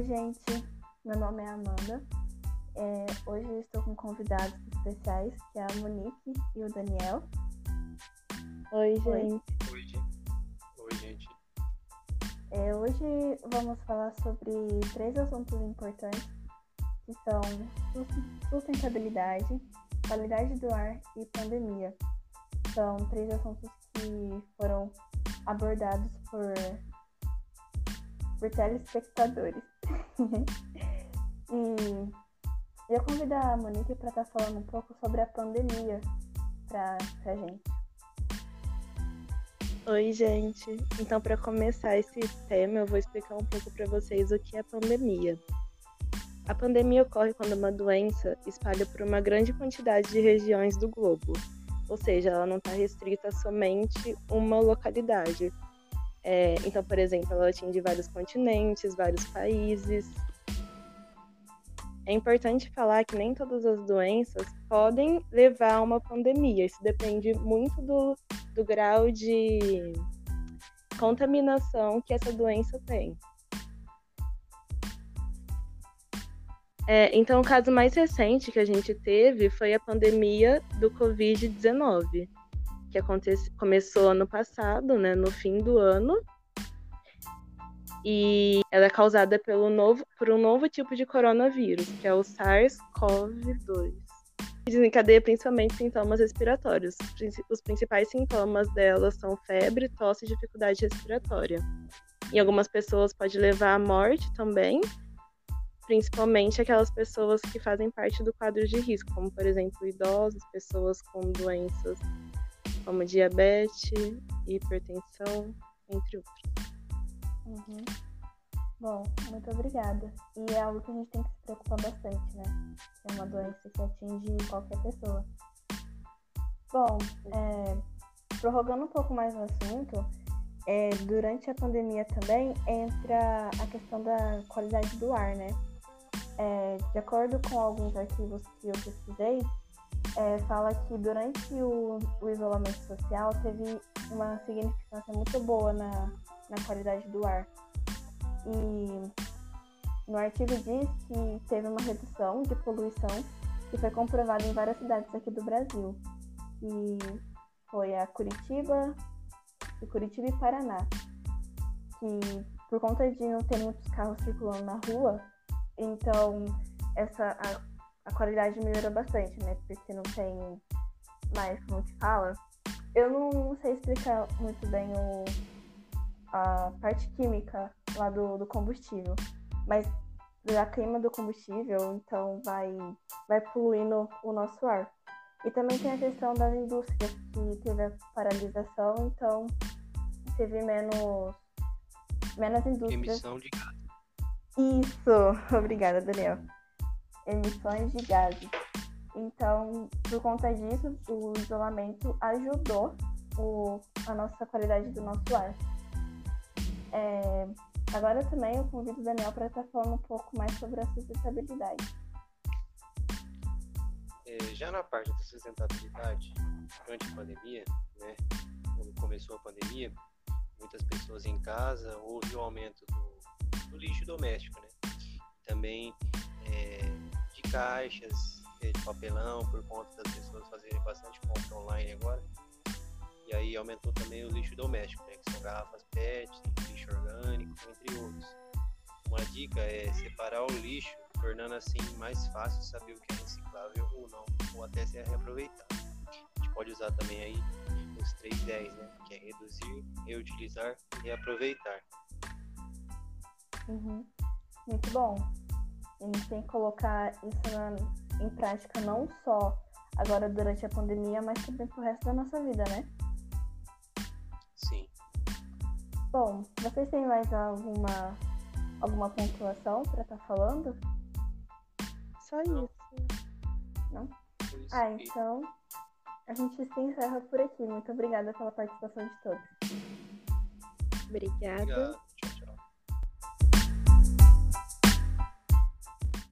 Oi, gente. Meu nome é Amanda. É, hoje eu estou com convidados especiais, que é a Monique e o Daniel. Oi, gente. Oi, gente. Oi, gente. É, hoje vamos falar sobre três assuntos importantes, que são sustentabilidade, qualidade do ar e pandemia. São três assuntos que foram abordados por, por telespectadores. E eu convido a Monique para estar tá falando um pouco sobre a pandemia para a gente. Oi, gente. Então, para começar esse tema, eu vou explicar um pouco para vocês o que é pandemia. A pandemia ocorre quando uma doença espalha por uma grande quantidade de regiões do globo, ou seja, ela não está restrita a somente uma localidade. É, então, por exemplo, ela atinge vários continentes, vários países. É importante falar que nem todas as doenças podem levar a uma pandemia. Isso depende muito do, do grau de contaminação que essa doença tem. É, então, o caso mais recente que a gente teve foi a pandemia do Covid-19, que acontece, começou ano passado, né, no fim do ano, e ela é causada pelo novo, por um novo tipo de coronavírus, que é o SARS-CoV-2. Desencadeia principalmente sintomas respiratórios. Os principais sintomas dela são febre, tosse e dificuldade respiratória. Em algumas pessoas pode levar à morte também, principalmente aquelas pessoas que fazem parte do quadro de risco, como por exemplo idosos, pessoas com doenças como diabetes, hipertensão, entre outros. Uhum. Bom, muito obrigada. E é algo que a gente tem que se preocupar bastante, né? É uma doença que atinge qualquer pessoa. Bom, é, prorrogando um pouco mais o assunto, é, durante a pandemia também entra a questão da qualidade do ar, né? é, de acordo com alguns arquivos que eu pesquisei, é, fala que durante o, o, isolamento social teve uma significância muito boa na, na qualidade do ar. E no artigo diz que teve uma redução de poluição que foi comprovada em várias cidades aqui do Brasil. E foi a Curitiba, e Curitiba e Paraná. Que por conta de não ter muitos carros circulando na rua, então, essa, a, a qualidade melhorou bastante, né? Porque não tem mais como se fala. Eu não sei explicar muito bem o, a parte química lá do, do combustível, mas da queima do combustível, então vai, vai poluindo o nosso ar. E também tem a questão das indústrias, que teve a paralisação, então teve menos, menos indústrias. Emissão de gás. Isso, obrigada, Daniel. Emissões de gases. Então, por conta disso, o isolamento ajudou o, a nossa qualidade do nosso ar. É, agora também eu convido o Daniel para estar falando um pouco mais sobre a sustentabilidade. É, já na parte da sustentabilidade, durante a pandemia, né, quando começou a pandemia, muitas pessoas em casa houve o aumento do do lixo doméstico, né? Também é, caixas, é, de papelão, por conta das pessoas fazerem bastante compra online agora. E aí aumentou também o lixo doméstico, né? Que são garrafas PET, lixo orgânico, entre outros. Uma dica é separar o lixo, tornando assim mais fácil saber o que é reciclável ou não, ou até ser reaproveitado. A gente pode usar também aí os 310, né? Que é reduzir, reutilizar e reaproveitar. Uhum. Muito bom. A gente tem que colocar isso na, em prática não só agora durante a pandemia, mas também pro resto da nossa vida, né? Sim. Bom, vocês têm mais alguma alguma pontuação para estar tá falando? Só isso. Não? Ah, então a gente se encerra por aqui. Muito obrigada pela participação de todos. Obrigada. Obrigado.